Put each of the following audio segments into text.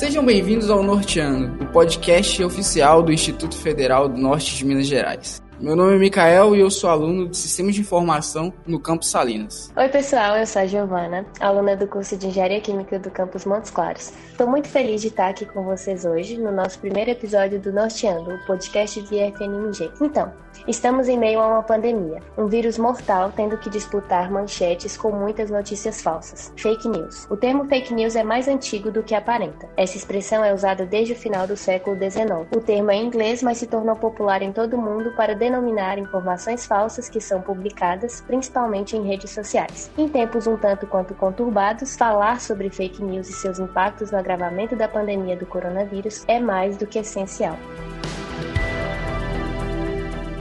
Sejam bem-vindos ao Norteando, o podcast oficial do Instituto Federal do Norte de Minas Gerais. Meu nome é Mikael e eu sou aluno de Sistemas de Informação no Campus Salinas. Oi, pessoal, eu sou a Giovana, aluna do curso de Engenharia Química do Campus Montes Claros. Estou muito feliz de estar aqui com vocês hoje no nosso primeiro episódio do Norteando, o podcast de FNMG. Então, Estamos em meio a uma pandemia, um vírus mortal tendo que disputar manchetes com muitas notícias falsas. Fake news. O termo fake news é mais antigo do que aparenta. Essa expressão é usada desde o final do século XIX. O termo é inglês, mas se tornou popular em todo o mundo para denominar informações falsas que são publicadas, principalmente em redes sociais. Em tempos um tanto quanto conturbados, falar sobre fake news e seus impactos no agravamento da pandemia do coronavírus é mais do que essencial.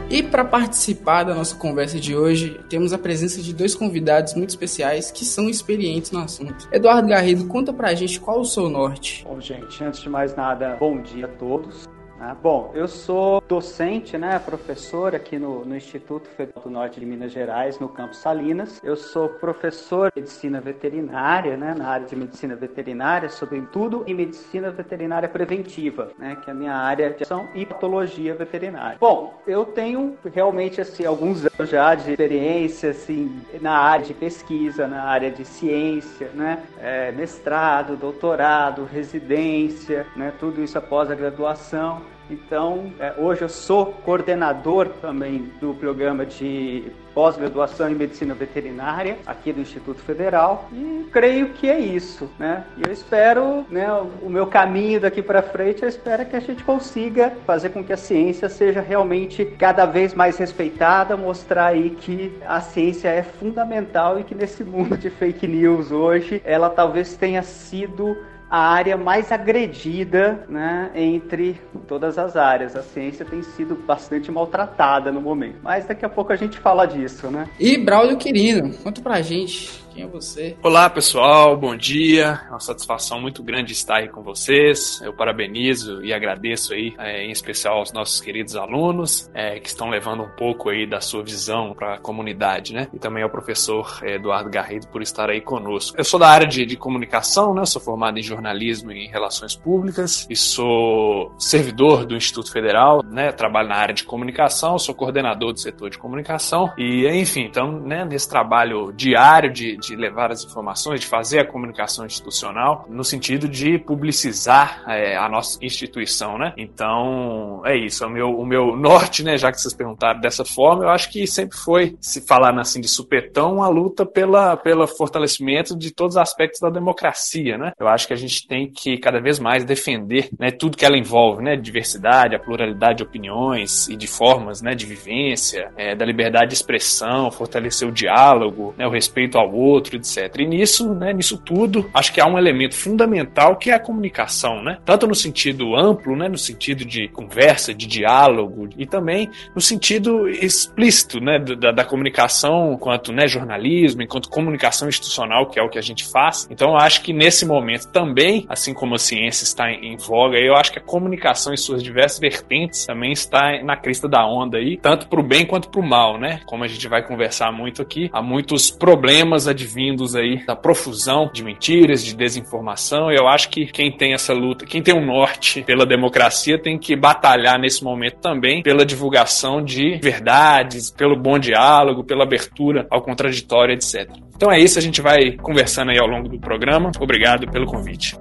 E para participar da nossa conversa de hoje, temos a presença de dois convidados muito especiais que são experientes no assunto. Eduardo Garrido, conta pra gente qual o seu norte. Bom, gente, antes de mais nada, bom dia a todos. Ah, bom, eu sou docente, né, professor aqui no, no, Instituto Federal do Norte de Minas Gerais, no campus Salinas. Eu sou professor de medicina veterinária, né, na área de medicina veterinária, sobretudo em medicina veterinária preventiva, né, que é a minha área de ação e patologia veterinária. Bom, eu tenho realmente assim alguns anos já de experiência assim na área de pesquisa, na área de ciência, né, é, mestrado, doutorado, residência, né, tudo isso após a graduação. Então, é, hoje eu sou coordenador também do programa de pós-graduação em medicina veterinária aqui do Instituto Federal e creio que é isso, né? E eu espero, né, o meu caminho daqui para frente, eu espero que a gente consiga fazer com que a ciência seja realmente cada vez mais respeitada, mostrar aí que a ciência é fundamental e que nesse mundo de fake news hoje, ela talvez tenha sido a área mais agredida né, entre todas as áreas. A ciência tem sido bastante maltratada no momento. Mas daqui a pouco a gente fala disso, né? E Braulio Quirino, conta pra gente quem é você? Olá, pessoal, bom dia. É uma satisfação muito grande estar aí com vocês. Eu parabenizo e agradeço aí, é, em especial aos nossos queridos alunos é, que estão levando um pouco aí da sua visão para a comunidade, né? E também ao professor é, Eduardo Garrido por estar aí conosco. Eu sou da área de, de comunicação, né? sou formado em jornalismo e relações públicas e sou servidor do Instituto Federal, né? Trabalho na área de comunicação, sou coordenador do setor de comunicação e, enfim, então, né? Nesse trabalho diário de, de de levar as informações, de fazer a comunicação institucional, no sentido de publicizar é, a nossa instituição, né? Então, é isso. O meu, o meu norte, né, já que vocês perguntaram dessa forma, eu acho que sempre foi, se falar assim de supetão, a luta pela, pelo fortalecimento de todos os aspectos da democracia, né? Eu acho que a gente tem que cada vez mais defender né, tudo que ela envolve, né? Diversidade, a pluralidade de opiniões e de formas né, de vivência, é, da liberdade de expressão, fortalecer o diálogo, né, o respeito ao outro, outro, etc. E nisso, né, nisso tudo, acho que há um elemento fundamental que é a comunicação, né? Tanto no sentido amplo, né, no sentido de conversa, de diálogo, e também no sentido explícito, né, da, da comunicação enquanto né, jornalismo, enquanto comunicação institucional, que é o que a gente faz. Então, acho que nesse momento também, assim como a ciência está em, em voga, eu acho que a comunicação em suas diversas vertentes também está na crista da onda aí, tanto para o bem quanto para o mal, né? Como a gente vai conversar muito aqui, há muitos problemas advindos advindos aí da profusão de mentiras, de desinformação. Eu acho que quem tem essa luta, quem tem um norte pela democracia, tem que batalhar nesse momento também pela divulgação de verdades, pelo bom diálogo, pela abertura ao contraditório, etc. Então é isso, a gente vai conversando aí ao longo do programa. Obrigado pelo convite.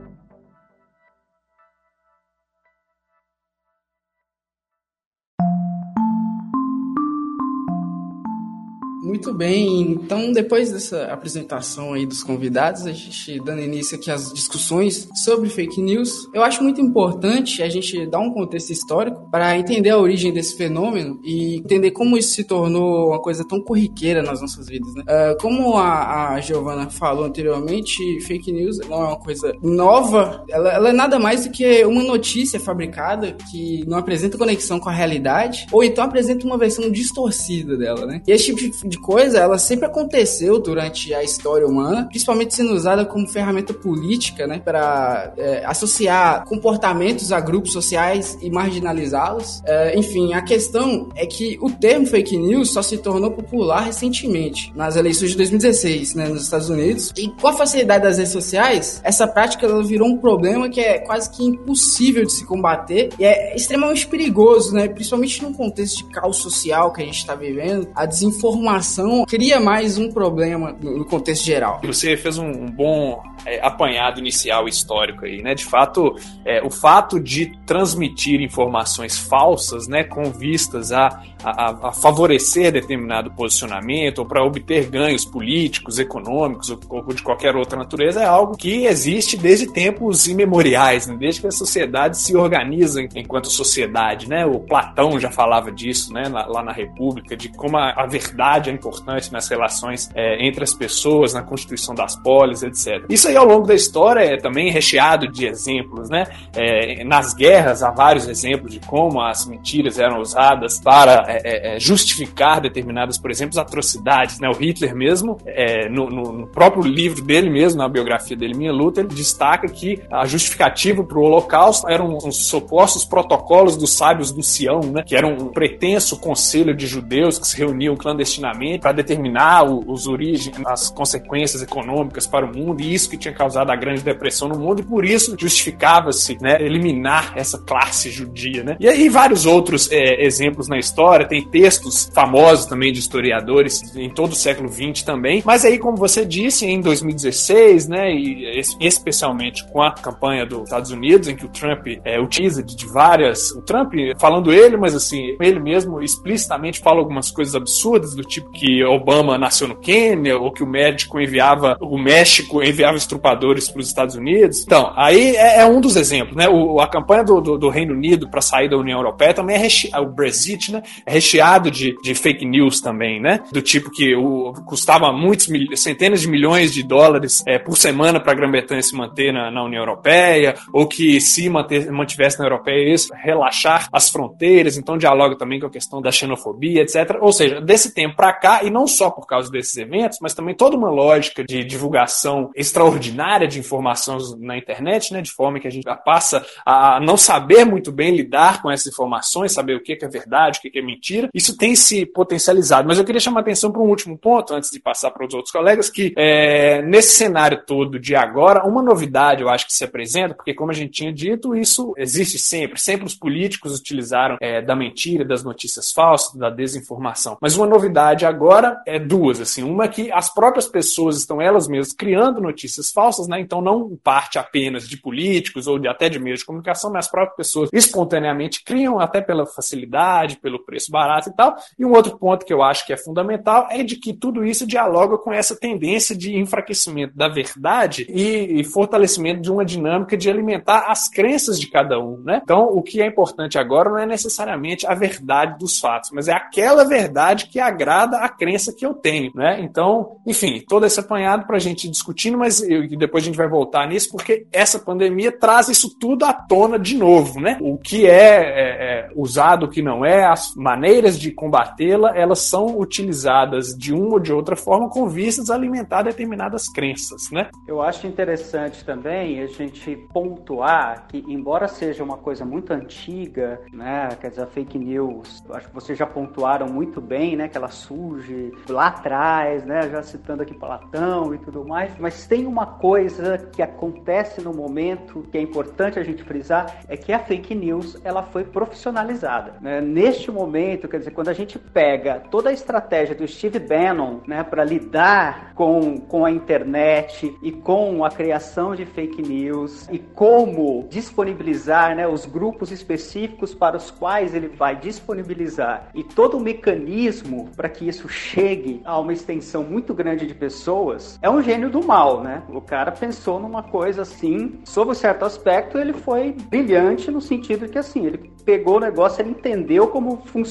Muito bem, então depois dessa apresentação aí dos convidados, a gente dando início aqui às discussões sobre fake news, eu acho muito importante a gente dar um contexto histórico para entender a origem desse fenômeno e entender como isso se tornou uma coisa tão corriqueira nas nossas vidas, né? Uh, como a, a Giovana falou anteriormente, fake news não é uma coisa nova, ela, ela é nada mais do que uma notícia fabricada que não apresenta conexão com a realidade ou então apresenta uma versão distorcida dela, né? E esse tipo de coisa, ela sempre aconteceu durante a história humana, principalmente sendo usada como ferramenta política, né, para é, associar comportamentos a grupos sociais e marginalizá-los. É, enfim, a questão é que o termo fake news só se tornou popular recentemente, nas eleições de 2016, né, nos Estados Unidos. E com a facilidade das redes sociais, essa prática ela virou um problema que é quase que impossível de se combater e é extremamente perigoso, né, principalmente num contexto de caos social que a gente está vivendo. A desinformação cria mais um problema no contexto geral. Você fez um, um bom é, apanhado inicial histórico aí, né? De fato, é, o fato de transmitir informações falsas, né, com vistas a, a, a favorecer determinado posicionamento ou para obter ganhos políticos, econômicos ou, ou, de qualquer outra natureza é algo que existe desde tempos imemoriais, né? desde que a sociedade se organiza enquanto sociedade, né? O Platão já falava disso, né, lá, lá na República, de como a, a, verdade é importante nas relações é, entre as pessoas, na constituição das polis, etc. Isso aí ao longo da história é também recheado de exemplos, né? É, nas guerras há vários exemplos de como as mentiras eram usadas para é, é, é justificar determinadas, por exemplo, atrocidades, né? O Hitler mesmo, é, no, no, próprio livro dele mesmo, na biografia dele, Minha Luta, ele destaca que a justificativa para o Holocausto eram os supostos protocolos dos sábios do Sião, né? Que eram um pretenso conselho de judeus que se reuniam clandestinamente para determinar os origens, as consequências econômicas para o mundo e isso que tinha causado a grande depressão no mundo e por isso justificava-se né, eliminar essa classe judia. Né? E aí vários outros é, exemplos na história, tem textos famosos também de historiadores em todo o século XX também, mas aí como você disse, em 2016, né, e especialmente com a campanha dos Estados Unidos, em que o Trump é, utiliza de, várias, o Trump falando ele, mas assim, ele mesmo explicitamente fala algumas coisas absurdas do tipo que Obama nasceu no Quênia ou que o médico enviava, o México enviava usurpadores para os Estados Unidos. Então, aí é, é, um dos exemplos, né? O, a campanha do, do, do Reino Unido para sair da União Europeia também é recheado, o Brexit, né? Recheado de, de fake news também, né? Do tipo que o, custava muitos, centenas de milhões de dólares é, por semana para a Grã-Bretanha se manter na, na, União Europeia, ou que se manter, mantivesse na Europeia isso, relaxar as fronteiras, então dialoga também com a questão da xenofobia, etc. Ou seja, desse tempo para cá, e não só por causa desses eventos, mas também toda uma lógica de divulgação extraordinária de informações na internet, né, de forma que a gente passa a não saber muito bem lidar com essas informações, saber o que é verdade, o que é mentira. Isso tem se potencializado. Mas eu queria chamar a atenção para um último ponto, antes de passar para os outros colegas, que é, nesse cenário todo de agora, uma novidade eu acho que se apresenta, porque como a gente tinha dito, isso existe sempre. Sempre os políticos utilizaram é, da mentira, das notícias falsas, da desinformação. Mas uma novidade agora é duas, assim. Uma é que as próprias pessoas estão elas mesmas criando notícias falsas, né? Então não parte apenas de políticos ou de, até de meios de comunicação, mas as próprias pessoas espontaneamente criam até pela facilidade, pelo preço barato e tal. E um outro ponto que eu acho que é fundamental é de que tudo isso dialoga com essa tendência de enfraquecimento da verdade e, e fortalecimento de uma dinâmica de alimentar as crenças de cada um, né? Então o que é importante agora não é necessariamente a verdade dos fatos, mas é aquela verdade que agrada a crença que eu tenho, né? Então, enfim, todo esse apanhado para a gente discutindo, mas eu depois a gente vai voltar nisso, porque essa pandemia traz isso tudo à tona de novo, né? O que é, é, é usado, o que não é, as maneiras de combatê-la, elas são utilizadas de uma ou de outra forma com vistas a alimentar determinadas crenças, né? Eu acho interessante também a gente pontuar que, embora seja uma coisa muito antiga, né, quer dizer, a fake news, acho que vocês já pontuaram muito bem, né, que ela surge lá atrás, né, já citando aqui Platão e tudo mais, mas tem uma coisa que acontece no momento que é importante a gente frisar é que a fake news ela foi profissionalizada. Né? Neste momento, quer dizer, quando a gente pega toda a estratégia do Steve Bannon né, para lidar com, com a internet e com a criação de fake news e como disponibilizar né, os grupos específicos para os quais ele vai disponibilizar e todo o mecanismo para que isso chegue a uma extensão muito grande de pessoas, é um gênio do mal, né? O cara pensou numa coisa assim, sob um certo aspecto, ele foi brilhante no sentido que assim, ele pegou o negócio, ele entendeu como funciona,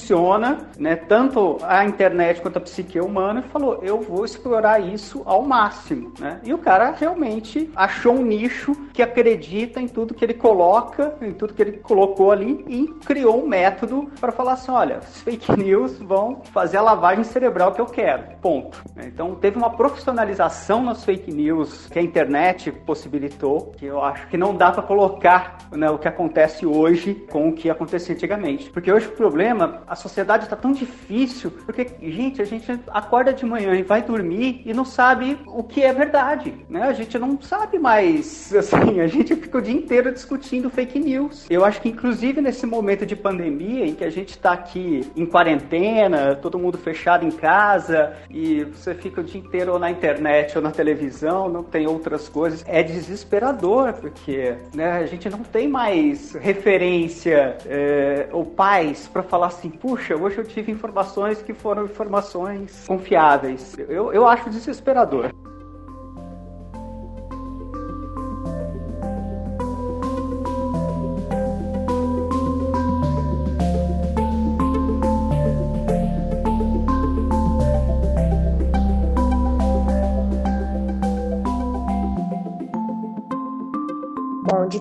né, tanto a internet quanto a psique humana e falou: "Eu vou explorar isso ao máximo", né? E o cara realmente achou um nicho que acredita em tudo que ele coloca, em tudo que ele colocou ali e criou um método para falar assim: "Olha, as fake news vão fazer a lavagem cerebral que eu quero". Ponto. Então teve uma profissionalização nas fake news que a internet possibilitou, que eu acho que não dá para colocar né, o que acontece hoje com o que acontecia antigamente. Porque hoje o problema, a sociedade está tão difícil, porque, gente, a gente acorda de manhã e vai dormir e não sabe o que é verdade, né? A gente não sabe mais, assim, a gente fica o dia inteiro discutindo fake news. Eu acho que, inclusive, nesse momento de pandemia, em que a gente está aqui em quarentena, todo mundo fechado em casa, e você fica o dia inteiro ou na internet ou na televisão, não tem outras coisas, é desesperador, porque né, a gente não tem mais referência é, ou pais para falar assim, puxa, hoje eu tive informações que foram informações confiáveis. Eu, eu acho desesperador.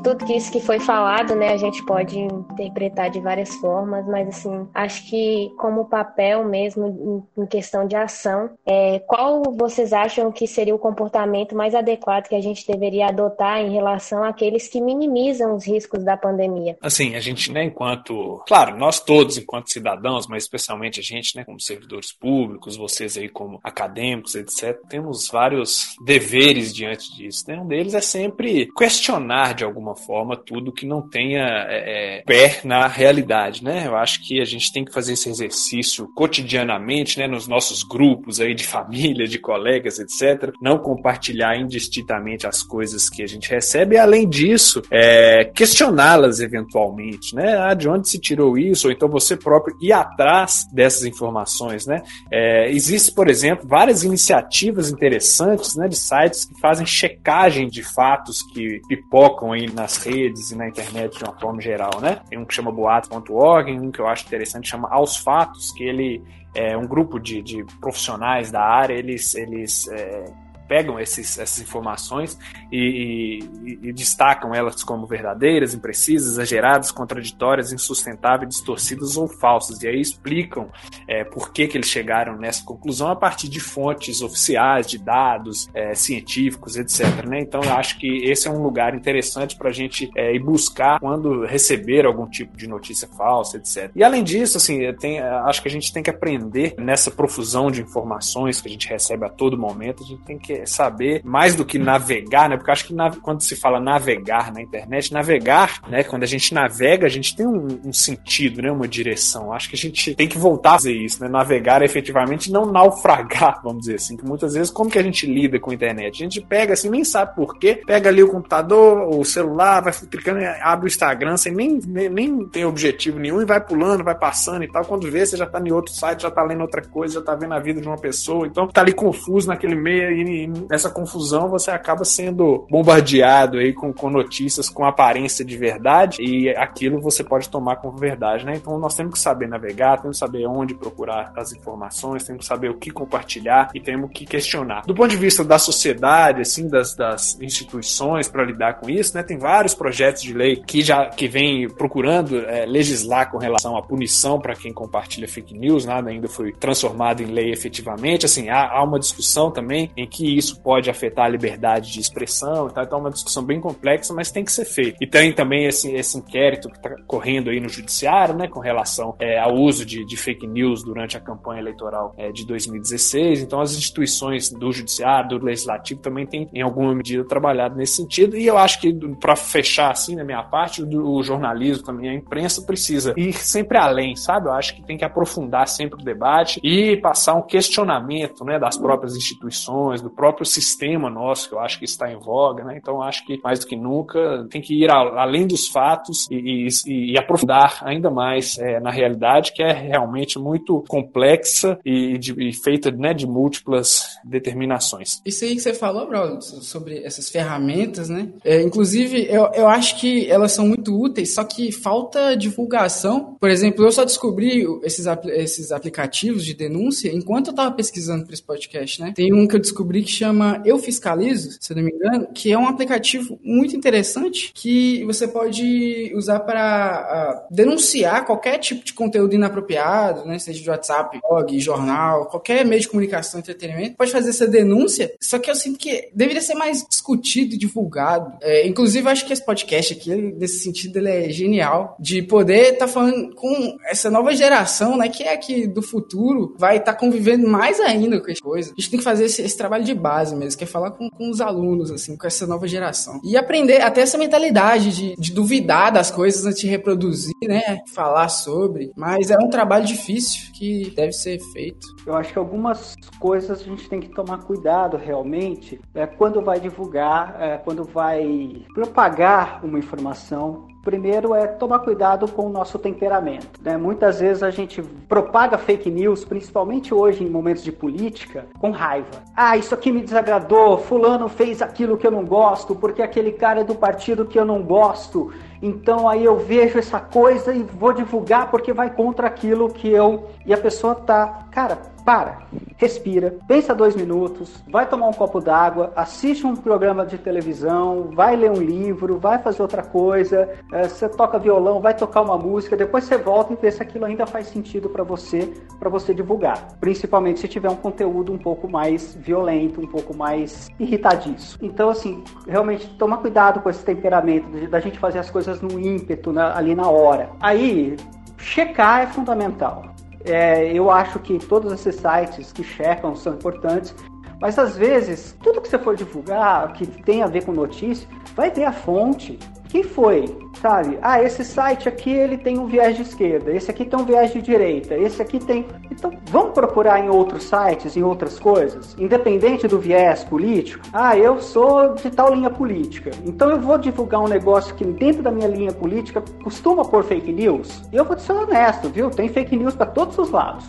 Tudo que isso que foi falado, né, a gente pode interpretar de várias formas, mas assim, acho que como papel mesmo em questão de ação, é, qual vocês acham que seria o comportamento mais adequado que a gente deveria adotar em relação àqueles que minimizam os riscos da pandemia? Assim, a gente, né, enquanto, claro, nós todos enquanto cidadãos, mas especialmente a gente, né, como servidores públicos, vocês aí como acadêmicos, etc, temos vários deveres diante disso. Né? Um deles é sempre questionar de algum alguma forma tudo que não tenha é, é, pé na realidade, né? Eu acho que a gente tem que fazer esse exercício cotidianamente, né? Nos nossos grupos aí de família, de colegas, etc. Não compartilhar indistintamente as coisas que a gente recebe e, além disso, é, questioná-las eventualmente, né? Ah, de onde se tirou isso? Ou então você próprio ir atrás dessas informações, né? É, existe, por exemplo, várias iniciativas interessantes, né? De sites que fazem checagem de fatos que pipocam aí nas redes e na internet de uma forma geral, né? Tem um que chama boato.org, um que eu acho interessante chama Aos Fatos, que ele é um grupo de, de profissionais da área, eles, eles é, pegam esses, essas informações e, e, e, destacam elas como verdadeiras, imprecisas, exageradas, contraditórias, insustentáveis, distorcidas ou falsas. E aí explicam é, por que, que eles chegaram nessa conclusão a partir de fontes oficiais, de dados é, científicos, etc. Né? Então eu acho que esse é um lugar interessante para a gente é, ir buscar quando receber algum tipo de notícia falsa, etc. E além disso, assim, tem, acho que a gente tem que aprender nessa profusão de informações que a gente recebe a todo momento, a gente tem que saber mais do que navegar, né? Porque acho que na, quando se fala navegar na internet, navegar, né? Quando a gente navega, a gente tem um, um sentido, né? Uma direção. Acho que a gente tem que voltar a fazer isso, né? Navegar efetivamente, não naufragar, vamos dizer assim. Que muitas vezes, como que a gente lida com a internet? A gente pega assim, nem sabe por quê, pega ali o computador, o celular, vai clicando, abre o Instagram, sem nem, nem, nem tem objetivo nenhum e vai pulando, vai passando e tal. Quando vê, você já tá em outro site, já tá lendo outra coisa, já tá vendo a vida de uma pessoa. Então, tá ali confuso naquele meio e, nessa confusão você acaba sendo bombardeado aí com, com notícias com aparência de verdade e aquilo você pode tomar como verdade, né? Então nós temos que saber navegar, temos que saber onde procurar as informações, temos que saber o que compartilhar e temos que questionar. Do ponto de vista da sociedade, assim, das, das instituições para lidar com isso, né? Tem vários projetos de lei que já que vem procurando é, legislar com relação à punição para quem compartilha fake news, nada ainda foi transformado em lei efetivamente. Assim, há, há uma discussão também em que isso pode afetar a liberdade de expressão e tal. Então é uma discussão bem complexa, mas tem que ser feita. E tem também esse, esse inquérito que está correndo aí no judiciário, né, com relação é, ao uso de, de, fake news durante a campanha eleitoral é, de 2016. Então as instituições do judiciário, do legislativo também têm, em alguma medida, trabalhado nesse sentido. E eu acho que, para fechar assim, na minha parte, o jornalismo também, a imprensa precisa ir sempre além, sabe? Eu acho que tem que aprofundar sempre o debate e passar um questionamento, né, das próprias instituições, do próprio próprio sistema nosso, que eu acho que está em voga, né? Então acho que mais do que nunca tem que ir além dos fatos e, e, e aprofundar ainda mais é, na realidade, que é realmente muito complexa e, de, e feita né, de múltiplas determinações. Isso aí que você falou, Bruno, sobre essas ferramentas, né? É, inclusive, eu, eu acho que elas são muito úteis, só que falta divulgação. Por exemplo, eu só descobri esses, esses aplicativos de denúncia enquanto eu estava pesquisando para esse podcast, né? Tem um que eu descobri que chama Eu Fiscalizo, se eu não me engano, que é um aplicativo muito interessante que você pode usar para uh, denunciar qualquer tipo de conteúdo inapropriado, né? Seja de WhatsApp, blog, jornal, qualquer meio de comunicação, entretenimento, pode fazer essa denúncia. Só que eu sinto que deveria ser mais discutido e divulgado. É, inclusive, acho que esse podcast aqui, nesse sentido, ele é genial de poder estar tá falando com essa nova geração, né? Que é aqui do futuro, vai estar tá convivendo mais ainda com as coisas. A gente tem que fazer esse, esse trabalho de base mesmo, que é falar com, com, os alunos, assim, com essa nova geração. E aprender até essa mentalidade de, de duvidar das coisas antes de reproduzir, né? Falar sobre. Mas é um trabalho difícil que deve ser feito. Eu acho que algumas coisas a gente tem que tomar cuidado realmente é, quando vai divulgar, é, quando vai propagar uma informação Primeiro é tomar cuidado com o nosso temperamento. Né? Muitas vezes a gente propaga fake news, principalmente hoje em momentos de política, com raiva. Ah, isso aqui me desagradou, fulano fez aquilo que eu não gosto, porque aquele cara é do partido que eu não gosto. Então aí eu vejo essa coisa e vou divulgar porque vai contra aquilo que eu. E a pessoa tá, cara, para, respira, pensa dois minutos, vai tomar um copo d'água, assiste um programa de televisão, vai ler um livro, vai fazer outra coisa, é, você toca violão, vai tocar uma música, depois você volta e vê se aquilo ainda faz sentido para você, para você divulgar. Principalmente se tiver um conteúdo um pouco mais violento, um pouco mais irritadiço. Então, assim, realmente tomar cuidado com esse temperamento da gente fazer as coisas no ímpeto, na, ali na hora. Aí, checar é fundamental. É, eu acho que todos esses sites que checam são importantes, mas às vezes, tudo que você for divulgar, que tem a ver com notícia, vai ter a fonte. Quem foi? Sabe? Ah, esse site aqui ele tem um viés de esquerda, esse aqui tem um viés de direita, esse aqui tem. Então, vamos procurar em outros sites, em outras coisas, independente do viés político. Ah, eu sou de tal linha política, então eu vou divulgar um negócio que dentro da minha linha política costuma pôr fake news. E eu vou ser honesto, viu? Tem fake news para todos os lados.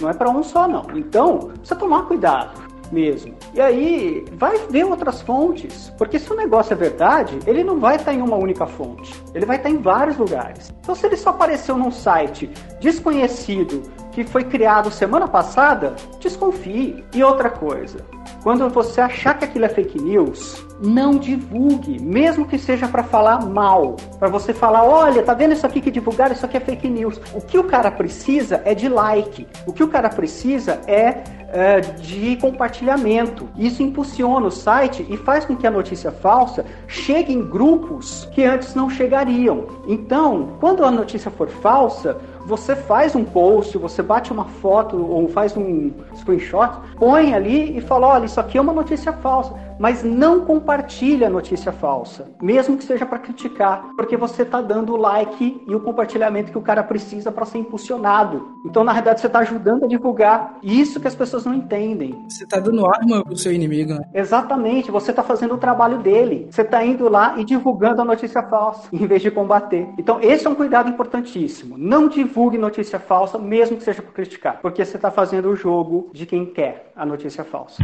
Não é para um só, não. Então, precisa tomar cuidado mesmo. E aí, vai ver outras fontes, porque se o negócio é verdade, ele não vai estar em uma única fonte, ele vai estar em vários lugares. Então, se ele só apareceu num site desconhecido que foi criado semana passada, desconfie. E outra coisa, quando você achar que aquilo é fake news, não divulgue, mesmo que seja para falar mal, para você falar, olha, tá vendo isso aqui que divulgaram, isso aqui é fake news. O que o cara precisa é de like. O que o cara precisa é, é de compartilhamento. Isso impulsiona o site e faz com que a notícia falsa chegue em grupos que antes não chegariam. Então, quando a notícia for falsa, você faz um post, você bate uma foto ou faz um screenshot, põe ali e fala: olha, isso aqui é uma notícia falsa mas não compartilhe a notícia falsa, mesmo que seja para criticar, porque você está dando o like e o compartilhamento que o cara precisa para ser impulsionado. Então, na verdade, você está ajudando a divulgar isso que as pessoas não entendem. Você está dando arma pro seu inimigo, né? Exatamente, você está fazendo o trabalho dele. Você está indo lá e divulgando a notícia falsa, em vez de combater. Então, esse é um cuidado importantíssimo. Não divulgue notícia falsa, mesmo que seja para criticar, porque você está fazendo o jogo de quem quer a notícia falsa.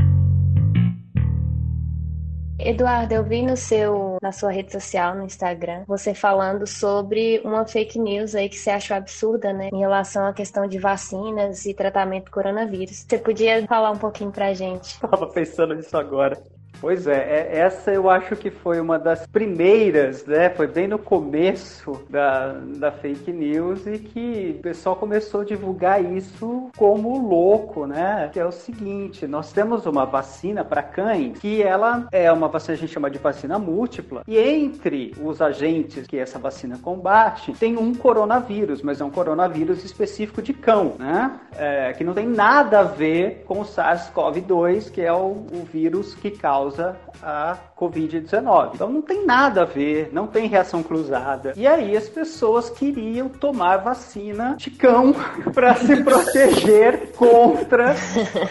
Eduardo, eu vi no seu, na sua rede social, no Instagram, você falando sobre uma fake news aí que você achou absurda, né? Em relação à questão de vacinas e tratamento do coronavírus. Você podia falar um pouquinho pra gente? Tava pensando nisso agora. Pois é, é, essa eu acho que foi uma das primeiras, né? Foi bem no começo da, da fake news e que o pessoal começou a divulgar isso como louco, né? Que é o seguinte: nós temos uma vacina para cães que ela é uma vacina que a gente chama de vacina múltipla, e entre os agentes que essa vacina combate, tem um coronavírus, mas é um coronavírus específico de cão, né? É, que não tem nada a ver com o SARS-CoV-2, que é o, o vírus que causa causa a Covid-19. Então não tem nada a ver, não tem reação cruzada. E aí as pessoas queriam tomar vacina de cão para se proteger contra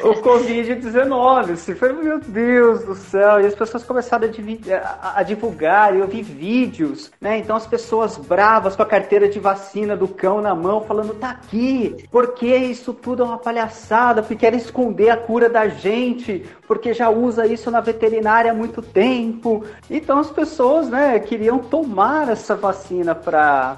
o Covid-19. Você foi, meu Deus do céu. E as pessoas começaram a, a, divulgar, eu vi vídeos, né? Então as pessoas bravas com a carteira de vacina do cão na mão, falando, tá aqui, porque isso tudo é uma palhaçada, porque querem esconder a cura da gente, porque já usa isso na veterinária há muito tempo. Então as pessoas, né, queriam tomar essa vacina para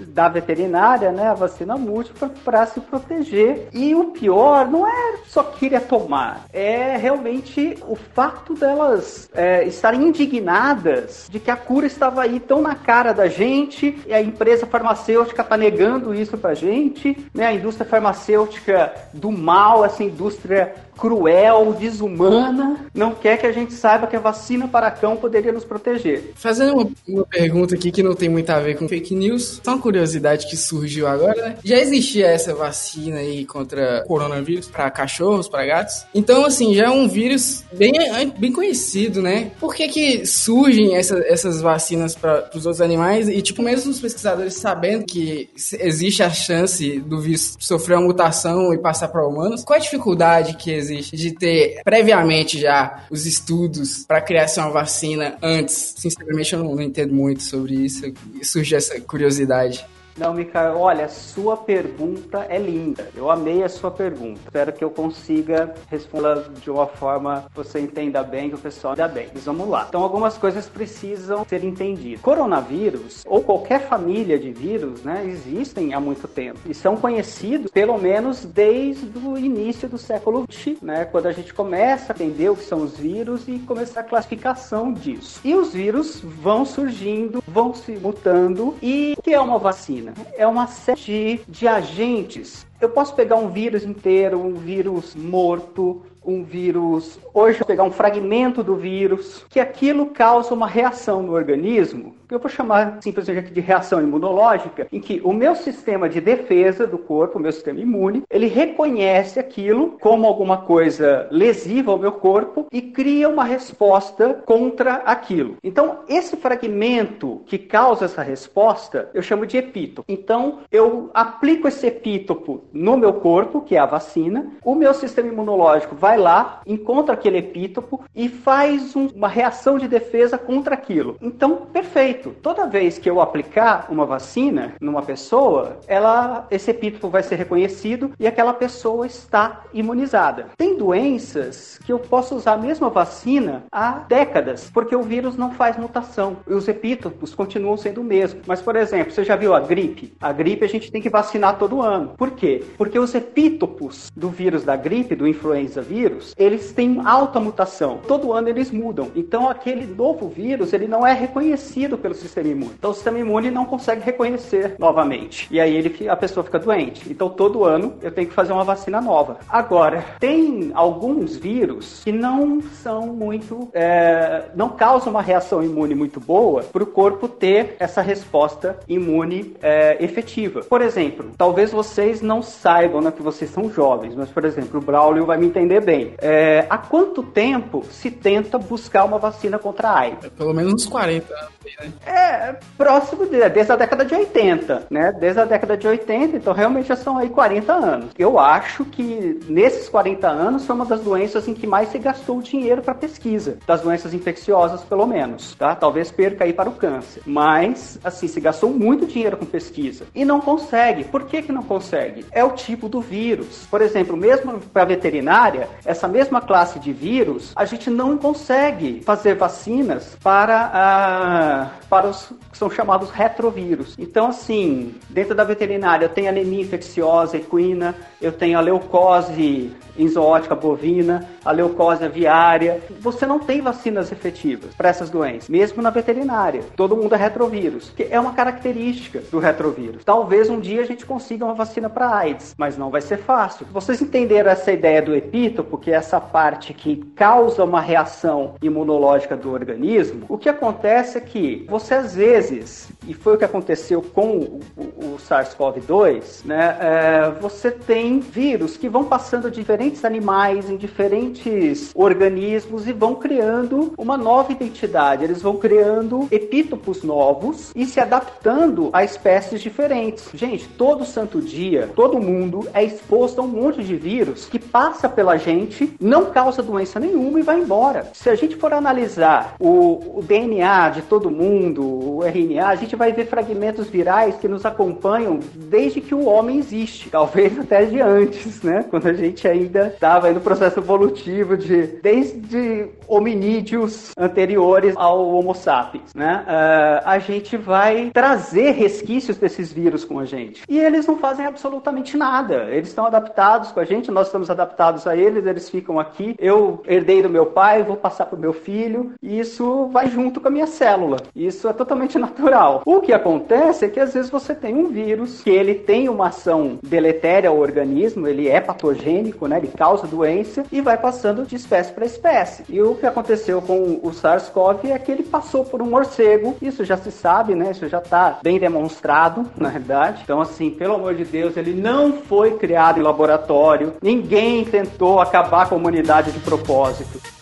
da veterinária, né, a vacina múltipla para se proteger. E o pior não é só querer tomar, é realmente o fato delas é, estarem indignadas de que a cura estava aí tão na cara da gente e a empresa farmacêutica está negando isso para gente, né, a indústria farmacêutica do mal, essa indústria cruel, desumana, não quer que a gente saiba que a vacina para cão poderia nos proteger. Fazendo uma, uma pergunta aqui que não tem muito a ver com fake news, só uma curiosidade que surgiu agora, né? Já existia essa vacina aí contra coronavírus para cachorros, para gatos? Então, assim, já é um vírus bem, bem conhecido, né? Por que que surgem essa, essas vacinas para os outros animais? E, tipo, mesmo os pesquisadores sabendo que existe a chance do vírus sofrer uma mutação e passar para humanos, qual a dificuldade que existe existe de ter previamente já os estudos para criar uma vacina antes. Sinceramente, eu não, não entendo muito sobre isso. Surge essa curiosidade. Não, Micael, olha, sua pergunta é linda. Eu amei a sua pergunta. Espero que eu consiga respondê-la de uma forma que você entenda bem, que o pessoal entenda bem. Mas vamos lá. Então, algumas coisas precisam ser entendidas. Coronavírus, ou qualquer família de vírus, né, existem há muito tempo. E são conhecidos, pelo menos, desde o início do século XX, né, quando a gente começa a entender o que são os vírus e começar a classificação disso. E os vírus vão surgindo, vão se mutando. E o que é uma vacina? É uma série de agentes. Eu posso pegar um vírus inteiro, um vírus morto, um vírus, hoje pegar um fragmento do vírus, que aquilo causa uma reação no organismo, que eu vou chamar simplesmente de reação imunológica, em que o meu sistema de defesa do corpo, o meu sistema imune, ele reconhece aquilo como alguma coisa lesiva ao meu corpo e cria uma resposta contra aquilo. Então, esse fragmento que causa essa resposta, eu chamo de epítopo. Então, eu aplico esse epítopo no meu corpo, que é a vacina, o meu sistema imunológico vai vai lá, encontra aquele epítopo e faz um, uma reação de defesa contra aquilo. Então, perfeito. Toda vez que eu aplicar uma vacina numa pessoa, ela, esse epítopo vai ser reconhecido e aquela pessoa está imunizada. Tem doenças que eu posso usar a mesma vacina há décadas, porque o vírus não faz mutação e os epítopos continuam sendo o mesmo. Mas, por exemplo, você já viu a gripe? A gripe a gente tem que vacinar todo ano. Por quê? Porque os epítopos do vírus da gripe, do influenza vírus, vírus, eles têm alta mutação. Todo ano eles mudam. Então aquele novo vírus, ele não é reconhecido pelo sistema imune. Então o sistema imune não consegue reconhecer novamente. E aí ele, a pessoa fica doente. Então todo ano eu tenho que fazer uma vacina nova. Agora, tem alguns vírus que não são muito, é, não causam uma reação imune muito boa para o corpo ter essa resposta imune é, efetiva. Por exemplo, talvez vocês não saibam, né, que vocês são jovens, mas por exemplo, o Braulio vai me entender bem bem, é, há quanto tempo se tenta buscar uma vacina contra a AIDS? É pelo menos uns 40 anos. Né? É, próximo de, desde a década de 80, né? Desde a década de 80, então realmente já são aí 40 anos. Eu acho que nesses 40 anos foi uma das doenças em que mais se gastou dinheiro para pesquisa, das doenças infecciosas pelo menos, tá? Talvez perca aí para o câncer, mas assim se gastou muito dinheiro com pesquisa e não consegue. Por que que não consegue? É o tipo do vírus. Por exemplo, mesmo para veterinária, essa mesma classe de vírus, a gente não consegue fazer vacinas para, ah, para os que são chamados retrovírus. Então, assim, dentro da veterinária eu tenho anemia infecciosa equina, eu tenho a leucose zoótica bovina, a leucose aviária. Você não tem vacinas efetivas para essas doenças, mesmo na veterinária. Todo mundo é retrovírus, que é uma característica do retrovírus. Talvez um dia a gente consiga uma vacina para AIDS, mas não vai ser fácil. Vocês entenderam essa ideia do epítopo, que é essa parte que causa uma reação imunológica do organismo? O que acontece é que você às vezes e foi o que aconteceu com o, o, o SARS-CoV-2, né, é, você tem vírus que vão passando de diferentes animais em diferentes organismos e vão criando uma nova identidade. Eles vão criando epítopos novos e se adaptando a espécies diferentes. Gente, todo santo dia, todo mundo é exposto a um monte de vírus que passa pela gente, não causa doença nenhuma e vai embora. Se a gente for analisar o, o DNA de todo mundo, o RNA, a gente vai ver fragmentos virais que nos acompanham desde que o homem existe, talvez até de antes, né? Quando a gente ainda estava no processo evolutivo de desde hominídeos anteriores ao Homo sapiens, né? Uh, a gente vai trazer resquícios desses vírus com a gente e eles não fazem absolutamente nada. Eles estão adaptados com a gente, nós estamos adaptados a eles, eles ficam aqui. Eu herdei do meu pai, vou passar para o meu filho e isso vai junto com a minha célula. Isso é totalmente natural. O que acontece é que às vezes você tem um vírus que ele tem uma ação deletéria ao organismo, ele é patogênico, né? Ele causa doença e vai passando de espécie para espécie. E o que aconteceu com o SARS-CoV é que ele passou por um morcego. Isso já se sabe, né? Isso já está bem demonstrado, na verdade. Então, assim, pelo amor de Deus, ele não foi criado em laboratório. Ninguém tentou acabar com a humanidade de propósito.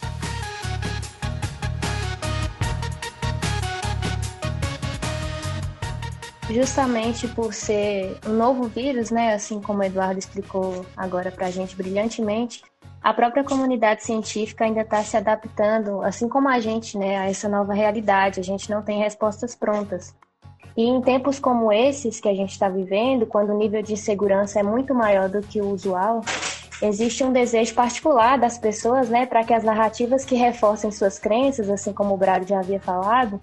Justamente por ser um novo vírus, né, assim como o Eduardo explicou agora para a gente brilhantemente, a própria comunidade científica ainda está se adaptando, assim como a gente, né, a essa nova realidade. A gente não tem respostas prontas. E em tempos como esses que a gente está vivendo, quando o nível de insegurança é muito maior do que o usual, existe um desejo particular das pessoas, né, para que as narrativas que reforcem suas crenças, assim como o Brado já havia falado,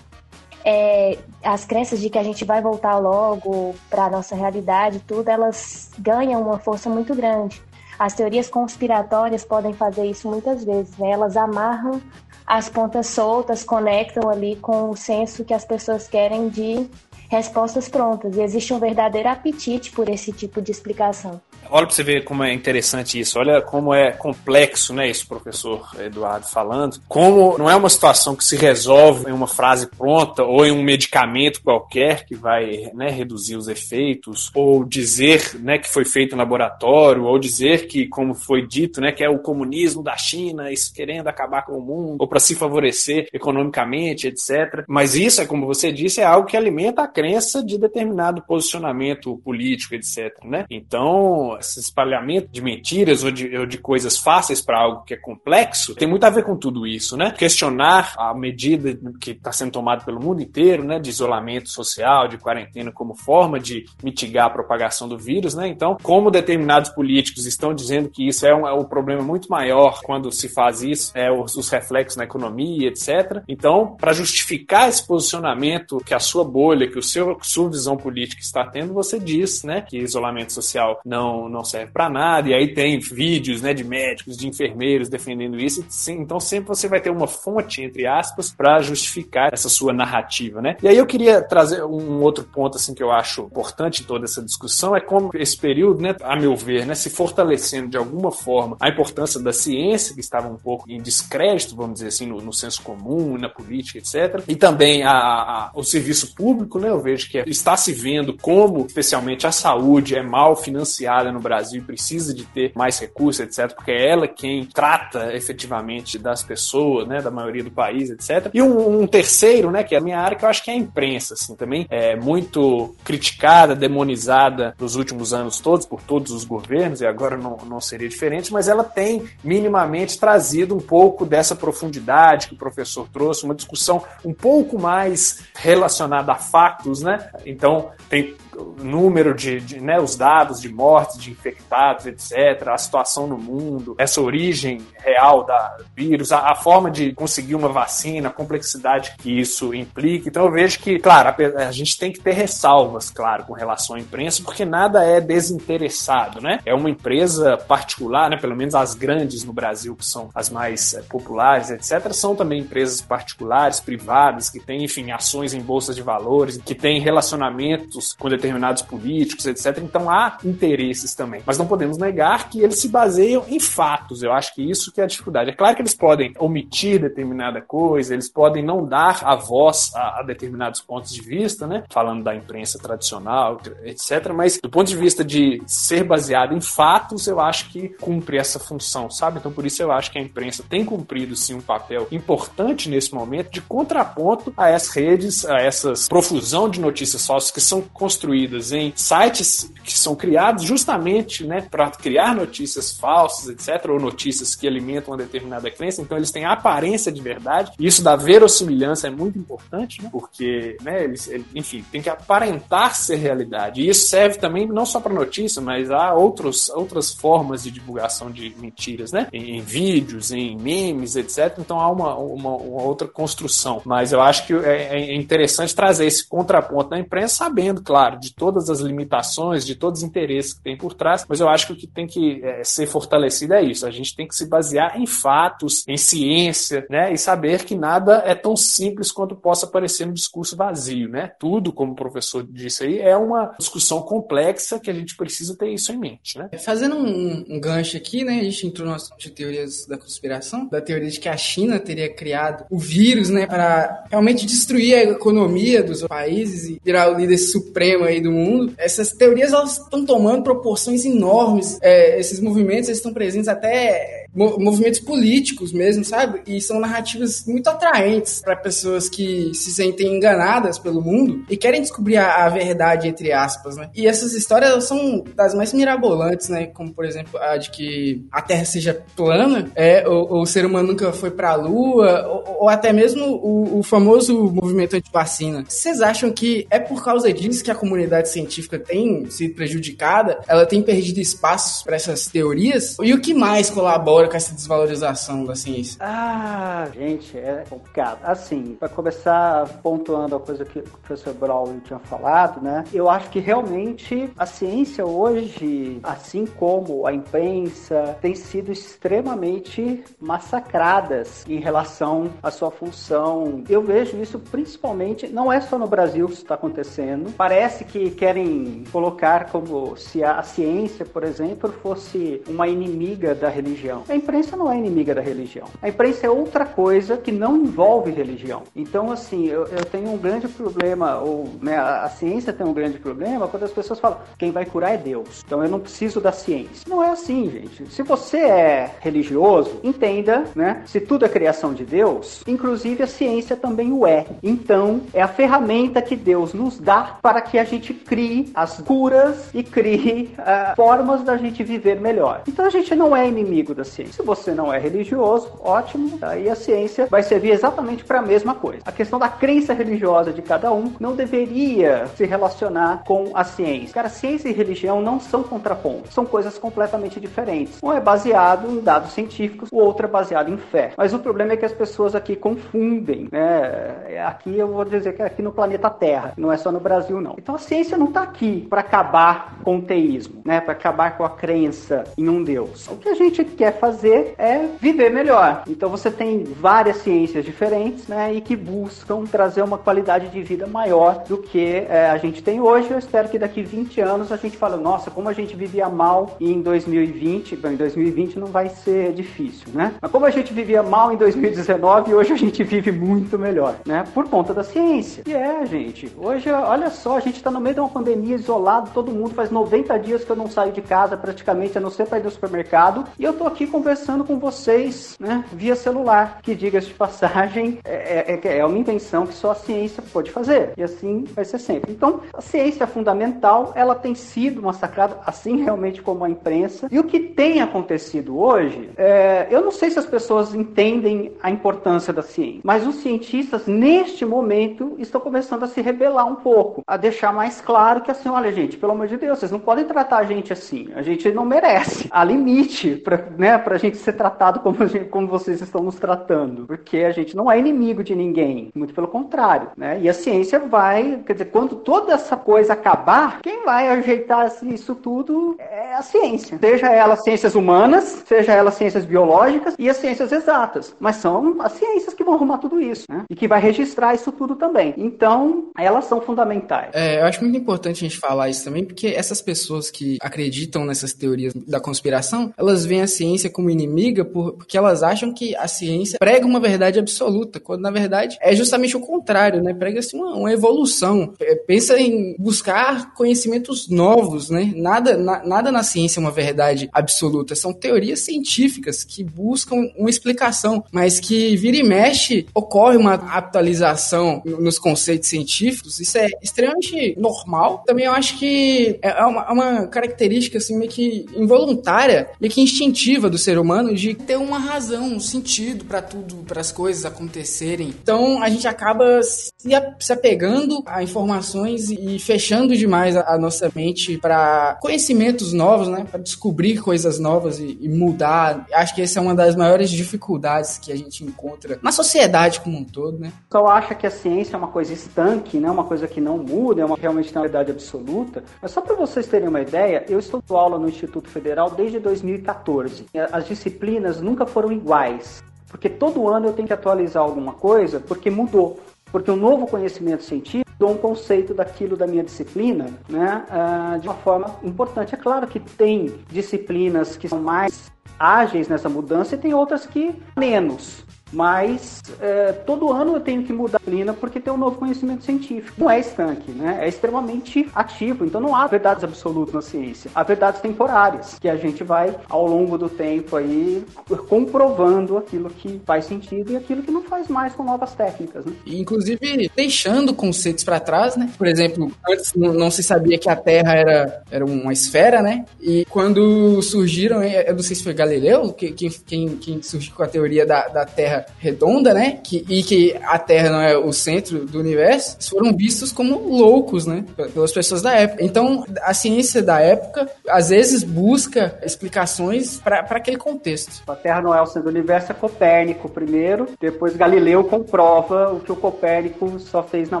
é, as crenças de que a gente vai voltar logo para a nossa realidade, tudo, elas ganham uma força muito grande. As teorias conspiratórias podem fazer isso muitas vezes, né? Elas amarram as pontas soltas, conectam ali com o senso que as pessoas querem de respostas prontas. E existe um verdadeiro apetite por esse tipo de explicação. Olha para você ver como é interessante isso. Olha como é complexo, né, isso, professor Eduardo falando. Como não é uma situação que se resolve em uma frase pronta ou em um medicamento qualquer que vai né, reduzir os efeitos, ou dizer né, que foi feito no laboratório, ou dizer que, como foi dito, né, que é o comunismo da China isso querendo acabar com o mundo, ou para se favorecer economicamente, etc. Mas isso, é como você disse, é algo que alimenta a crença de determinado posicionamento político, etc. Né? Então, esse espalhamento de mentiras ou de, ou de coisas fáceis para algo que é complexo tem muito a ver com tudo isso, né? Questionar a medida que está sendo tomada pelo mundo inteiro, né, de isolamento social, de quarentena como forma de mitigar a propagação do vírus, né? Então, como determinados políticos estão dizendo que isso é um, é um problema muito maior quando se faz isso, é os, os reflexos na economia, etc. Então, para justificar esse posicionamento que a sua bolha, que o seu sua visão política está tendo, você diz, né, que isolamento social não não, serve para nada, e aí tem vídeos né, de médicos, de enfermeiros defendendo isso, então sempre você vai ter uma fonte, entre aspas, para justificar essa sua narrativa, né? E aí eu queria trazer um outro ponto assim que eu acho importante em toda essa discussão, é como esse período, né, a meu ver, né, se fortalecendo de alguma forma a importância da ciência, que estava um pouco em descrédito, vamos dizer assim, no, no senso comum, na política, etc. E também a, a, o serviço público, né, eu vejo que está se vendo como, especialmente a saúde, é mal financiada no Brasil precisa de ter mais recursos, etc., porque é ela quem trata efetivamente das pessoas, né, da maioria do país, etc. E um, um, terceiro, né, que é a minha área, que eu acho que é a imprensa, assim, também é muito criticada, demonizada nos últimos anos todos, por todos os governos, e agora não, não seria diferente, mas ela tem minimamente trazido um pouco dessa profundidade que o professor trouxe, uma discussão um pouco mais relacionada a fatos, né? Então, tem número de, de né, os dados de mortes, de infectados, etc., a situação no mundo, essa origem real da vírus, a, a, forma de conseguir uma vacina, a complexidade que isso implica. Então eu vejo que, claro, a, a, gente tem que ter ressalvas, claro, com relação à imprensa, porque nada é desinteressado, né? É uma empresa particular, né? Pelo menos as grandes no Brasil, que são as mais é, populares, etc., são também empresas particulares, privadas, que têm, enfim, ações em bolsas de valores, que têm relacionamentos com determinados políticos, etc. Então há interesses também. Mas não podemos negar que eles se baseiam em fatos. Eu acho que isso que é a dificuldade. É claro que eles podem omitir determinada coisa, eles podem não dar a voz a, a determinados pontos de vista, né? Falando da imprensa tradicional, etc. Mas do ponto de vista de ser baseado em fatos, eu acho que cumpre essa função, sabe? Então por isso eu acho que a imprensa tem cumprido sim um papel importante nesse momento de contraponto a essas redes, a essas profusão de notícias falsas que são construídas em sites que são criados justamente, né, para criar notícias falsas, etc, ou notícias que alimentam uma determinada crença. Então eles têm a aparência de verdade. Isso da verossimilhança é muito importante, né? Porque, né, eles, enfim, tem que aparentar ser realidade. E isso serve também não só para notícia, mas há outros, outras formas de divulgação de mentiras, né? Em, em vídeos, em memes, etc. Então há uma, uma, uma, outra construção. Mas eu acho que é, é interessante trazer esse contraponto da imprensa, sabendo, claro, de todas as limitações, de todos os interesses que tem por trás. Mas eu acho que o que tem que é, ser fortalecido é isso. A gente tem que se basear em fatos, em ciência, né? E saber que nada é tão simples quanto possa parecer no discurso vazio, né? Tudo, como o professor disse aí, é uma discussão complexa que a gente precisa ter isso em mente, né? Fazendo um, um gancho aqui, né? A gente entrou no assunto de teorias da conspiração, da teoria de que a China teria criado o vírus, né? Para realmente destruir a economia dos países e virar o líder supremo aí do mundo. Essas teorias, elas estão tomando proporções enormes. É, esses movimentos, estão presentes até movimentos políticos mesmo, sabe? E são narrativas muito atraentes para pessoas que se sentem enganadas pelo mundo e querem descobrir a, a, verdade, entre aspas, né? E essas histórias são das mais mirabolantes, né? Como, por exemplo, a de que a Terra seja plana, é, ou, ou o ser humano nunca foi para a Lua, ou, ou, até mesmo o, o famoso movimento anti-vacina. Vocês acham que é por causa disso que a comunidade científica tem sido prejudicada? Ela tem perdido espaços para essas teorias? E o que mais colabora com essa desvalorização da ciência? Ah, gente, é complicado. Assim, para começar pontuando a coisa que o professor Brown tinha falado, né? Eu acho que realmente a ciência hoje, assim como a imprensa, tem sido extremamente massacradas em relação à sua função. Eu vejo isso principalmente, não é só no Brasil que isso está acontecendo. Parece que querem colocar como se a ciência, por exemplo, fosse uma inimiga da religião. A imprensa não é inimiga da religião. A imprensa é outra coisa que não envolve religião. Então, assim, eu, eu tenho um grande problema, ou né, a, a, ciência tem um grande problema quando as pessoas falam quem vai curar é Deus. Então eu não preciso da ciência. Não é assim, gente. Se você é religioso, entenda, né? Se tudo é criação de Deus, inclusive a ciência também o é. Então, é a ferramenta que Deus nos dá para que a gente crie as curas e crie uh, formas da gente viver melhor. Então a gente não é inimigo da ciência. Se você não é religioso, ótimo, aí a ciência vai servir exatamente para a mesma coisa. A questão da crença religiosa de cada um não deveria se relacionar com a ciência. Cara, ciência e religião não são contrapontos, são coisas completamente diferentes. Um é baseado em dados científicos, o outro é baseado em fé. Mas o problema é que as pessoas aqui confundem, né? Aqui eu vou dizer que é aqui no planeta Terra, não é só no Brasil não. Então a ciência não está aqui para acabar com o teísmo, né? Para acabar com a crença em um Deus. O que a gente quer fazer fazer é viver melhor. Então você tem várias ciências diferentes, né, e que buscam trazer uma qualidade de vida maior do que é, a gente tem hoje. Eu espero que daqui 20 anos a gente fale, nossa, como a gente vivia mal em 2020, bom, em 2020 não vai ser difícil, né? Mas como a gente vivia mal em 2019, hoje a gente vive muito melhor, né? Por conta da ciência. E é, gente, hoje, olha só, a gente está no meio de uma pandemia isolado, todo mundo faz 90 dias que eu não saio de casa praticamente, a não ser para ir no supermercado, e eu tô aqui com conversando com vocês, né, via celular, que diga-se de passagem, é, é, é uma invenção que só a ciência pode fazer, e assim vai ser sempre. Então, a ciência é fundamental, ela tem sido massacrada, assim realmente como a imprensa, e o que tem acontecido hoje, é, eu não sei se as pessoas entendem a importância da ciência, mas os cientistas, neste momento, estão começando a se rebelar um pouco, a deixar mais claro que assim, olha gente, pelo amor de Deus, vocês não podem tratar a gente assim, a gente não merece. Há limite para né, para a gente ser tratado como, gente, como vocês estão nos tratando, porque a gente não é inimigo de ninguém, muito pelo contrário, né? E a ciência vai, quer dizer, quando toda essa coisa acabar, quem vai ajeitar isso tudo é a ciência, seja ela ciências humanas, seja ela ciências biológicas e as ciências exatas, mas são as ciências que vão arrumar tudo isso, né? E que vai registrar isso tudo também. Então, elas são fundamentais. É, eu acho muito importante a gente falar isso também, porque essas pessoas que acreditam nessas teorias da conspiração, elas veem a ciência como inimiga porque elas acham que a ciência prega uma verdade absoluta, quando na verdade é justamente o contrário, né? Prega-se uma, uma, evolução. É, pensa em buscar conhecimentos novos, né? Nada, na, nada na ciência é uma verdade absoluta. São teorias científicas que buscam uma explicação, mas que vira e mexe ocorre uma atualização nos conceitos científicos. Isso é extremamente normal. Também eu acho que é uma, é uma característica assim meio que involuntária, meio que instintiva do ser humano de ter uma razão, um sentido para tudo, para as coisas acontecerem. Então a gente acaba se apegando a informações e fechando demais a, a nossa mente para conhecimentos novos, né? Para descobrir coisas novas e, e, mudar. Acho que essa é uma das maiores dificuldades que a gente encontra na sociedade como um todo, né? Só acha que a ciência é uma coisa estanque, né? Uma coisa que não muda, é uma realmente uma verdade absoluta. Mas só para vocês terem uma ideia, eu estou dando aula no Instituto Federal desde 2014. As disciplinas nunca foram iguais. Porque todo ano eu tenho que atualizar alguma coisa, porque mudou. Porque um novo conhecimento científico dou um conceito daquilo da minha disciplina né, uh, de uma forma importante. É claro que tem disciplinas que são mais ágeis nessa mudança e tem outras que menos. Mas é, todo ano eu tenho que mudar a disciplina porque tem um novo conhecimento científico. Não é estanque, né? É extremamente ativo. Então não há verdades absolutas na ciência. Há verdades temporárias que a gente vai ao longo do tempo aí comprovando aquilo que faz sentido e aquilo que não faz mais com novas técnicas. Né? Inclusive deixando conceitos para trás, né? Por exemplo, antes não se sabia que a Terra era, era uma esfera, né? E quando surgiram, eu não sei se foi Galileu, quem, quem, quem surgiu com a teoria da, da Terra redonda, né? Que, e que a Terra não é o centro do universo, foram vistos como loucos, né? Pelas pessoas da época. Então, a ciência da época, às vezes, busca explicações para aquele contexto. A Terra não é o centro do universo, é Copérnico primeiro, depois Galileu comprova o que o Copérnico só fez na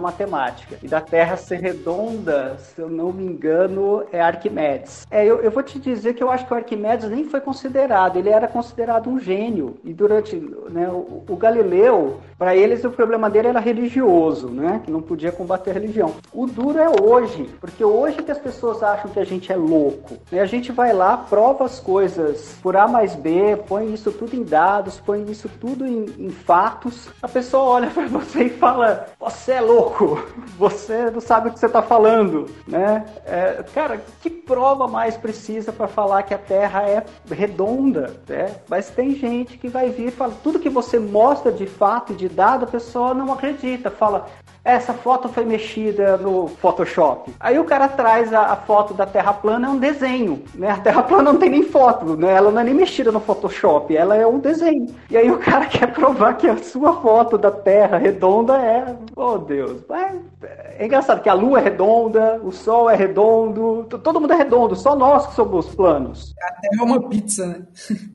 matemática. E da Terra ser redonda, se eu não me engano, é Arquimedes. É, eu, eu vou te dizer que eu acho que o Arquimedes nem foi considerado, ele era considerado um gênio. E durante né, o, Galileu, para eles o problema dele era religioso, né? Que não podia combater a religião. O duro é hoje, porque hoje que as pessoas acham que a gente é louco. Né? A gente vai lá, prova as coisas por A mais B, põe isso tudo em dados, põe isso tudo em, em fatos. A pessoa olha para você e fala: Você é louco, você não sabe o que você está falando, né? É, cara, que prova mais precisa para falar que a Terra é redonda? Né? Mas tem gente que vai vir e fala: tudo que você mostra de fato e de dado, a pessoa não acredita, fala, essa foto foi mexida no Photoshop. Aí o cara traz a, a, foto da Terra plana, é um desenho, né? A Terra plana não tem nem foto, né? Ela não é nem mexida no Photoshop, ela é um desenho. E aí o cara quer provar que a sua foto da Terra redonda é, oh Deus, é, é engraçado que a Lua é redonda, o Sol é redondo, todo mundo é redondo, só nós que somos planos. A Terra é uma pizza, né?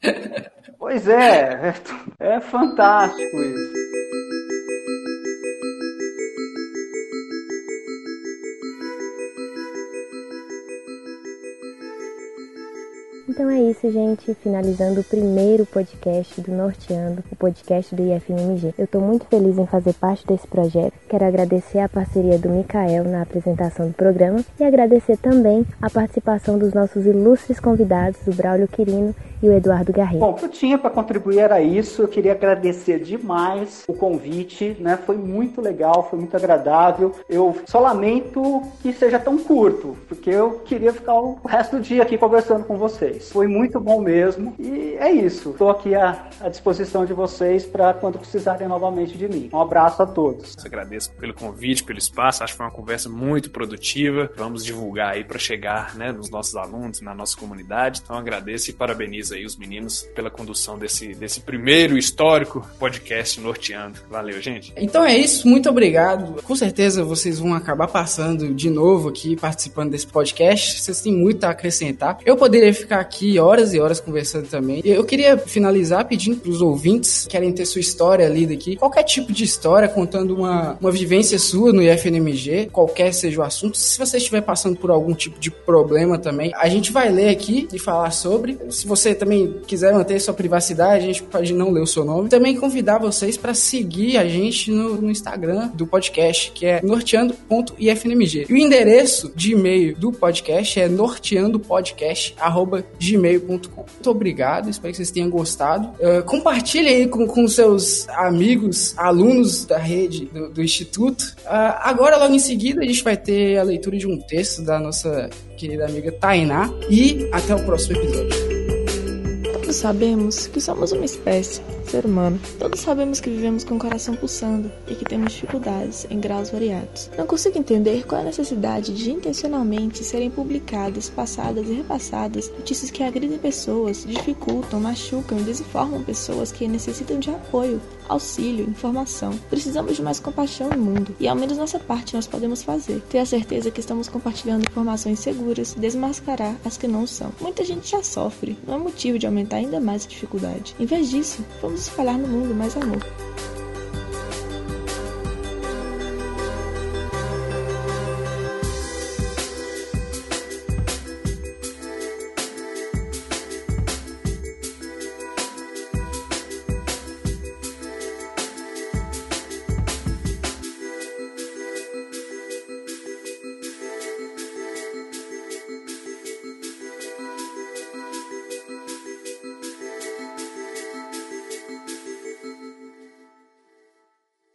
Pois é, é, é fantástico isso. Então é isso, gente. Finalizando o primeiro podcast do Norteando, o podcast do IFMG. Eu estou muito feliz em fazer parte desse projeto. Quero agradecer a parceria do Mikael na apresentação do programa e agradecer também a participação dos nossos ilustres convidados, o Braulio Quirino e o Eduardo Garrido. Bom, o que eu tinha para contribuir era isso. Eu queria agradecer demais o convite, né? Foi muito legal, foi muito agradável. Eu só lamento que seja tão curto, porque eu queria ficar o resto do dia aqui conversando com vocês. Foi muito bom mesmo e é isso. Estou aqui à, à, disposição de vocês para quando precisarem novamente de mim. Um abraço a todos. Eu agradeço pelo convite, pelo espaço. Acho que foi uma conversa muito produtiva. Vamos divulgar aí para chegar, né, nos nossos alunos, na nossa comunidade. Então agradeço e parabenizo aí, os meninos, pela condução desse, desse primeiro histórico podcast norteando. Valeu, gente. Então é isso, muito obrigado. Com certeza vocês vão acabar passando de novo aqui, participando desse podcast. Vocês têm muito a acrescentar. Eu poderia ficar aqui horas e horas conversando também. Eu queria finalizar pedindo para os ouvintes que querem ter sua história lida aqui, qualquer tipo de história, contando uma, uma vivência sua no IFNMG, qualquer seja o assunto. Se você estiver passando por algum tipo de problema também, a gente vai ler aqui e falar sobre. Se você também quiser manter sua privacidade, a gente pode não ler o seu nome. Também convidar vocês para seguir a gente no, no, Instagram do podcast, que é norteando.ifnmg. E o endereço de e-mail do podcast é norteandopodcast.gmail.com. Muito obrigado, espero que vocês tenham gostado. Uh, compartilhe aí com, com seus amigos, alunos da rede do, do Instituto. Uh, agora, logo em seguida, a gente vai ter a leitura de um texto da nossa querida amiga Tainá. E até o próximo episódio. Sabemos que somos uma espécie, ser humano. Todos sabemos que vivemos com o coração pulsando e que temos dificuldades em graus variados. Não consigo entender qual é a necessidade de intencionalmente serem publicadas, passadas e repassadas notícias que agridem pessoas, dificultam, machucam e desinformam pessoas que necessitam de apoio, auxílio, informação. Precisamos de mais compaixão no mundo e ao menos nossa parte nós podemos fazer. Ter a certeza que estamos compartilhando informações seguras, desmascarar as que não são. Muita gente já sofre, não é motivo de aumentar ainda mais a dificuldade. Em vez disso, vamos espalhar no mundo mais amor.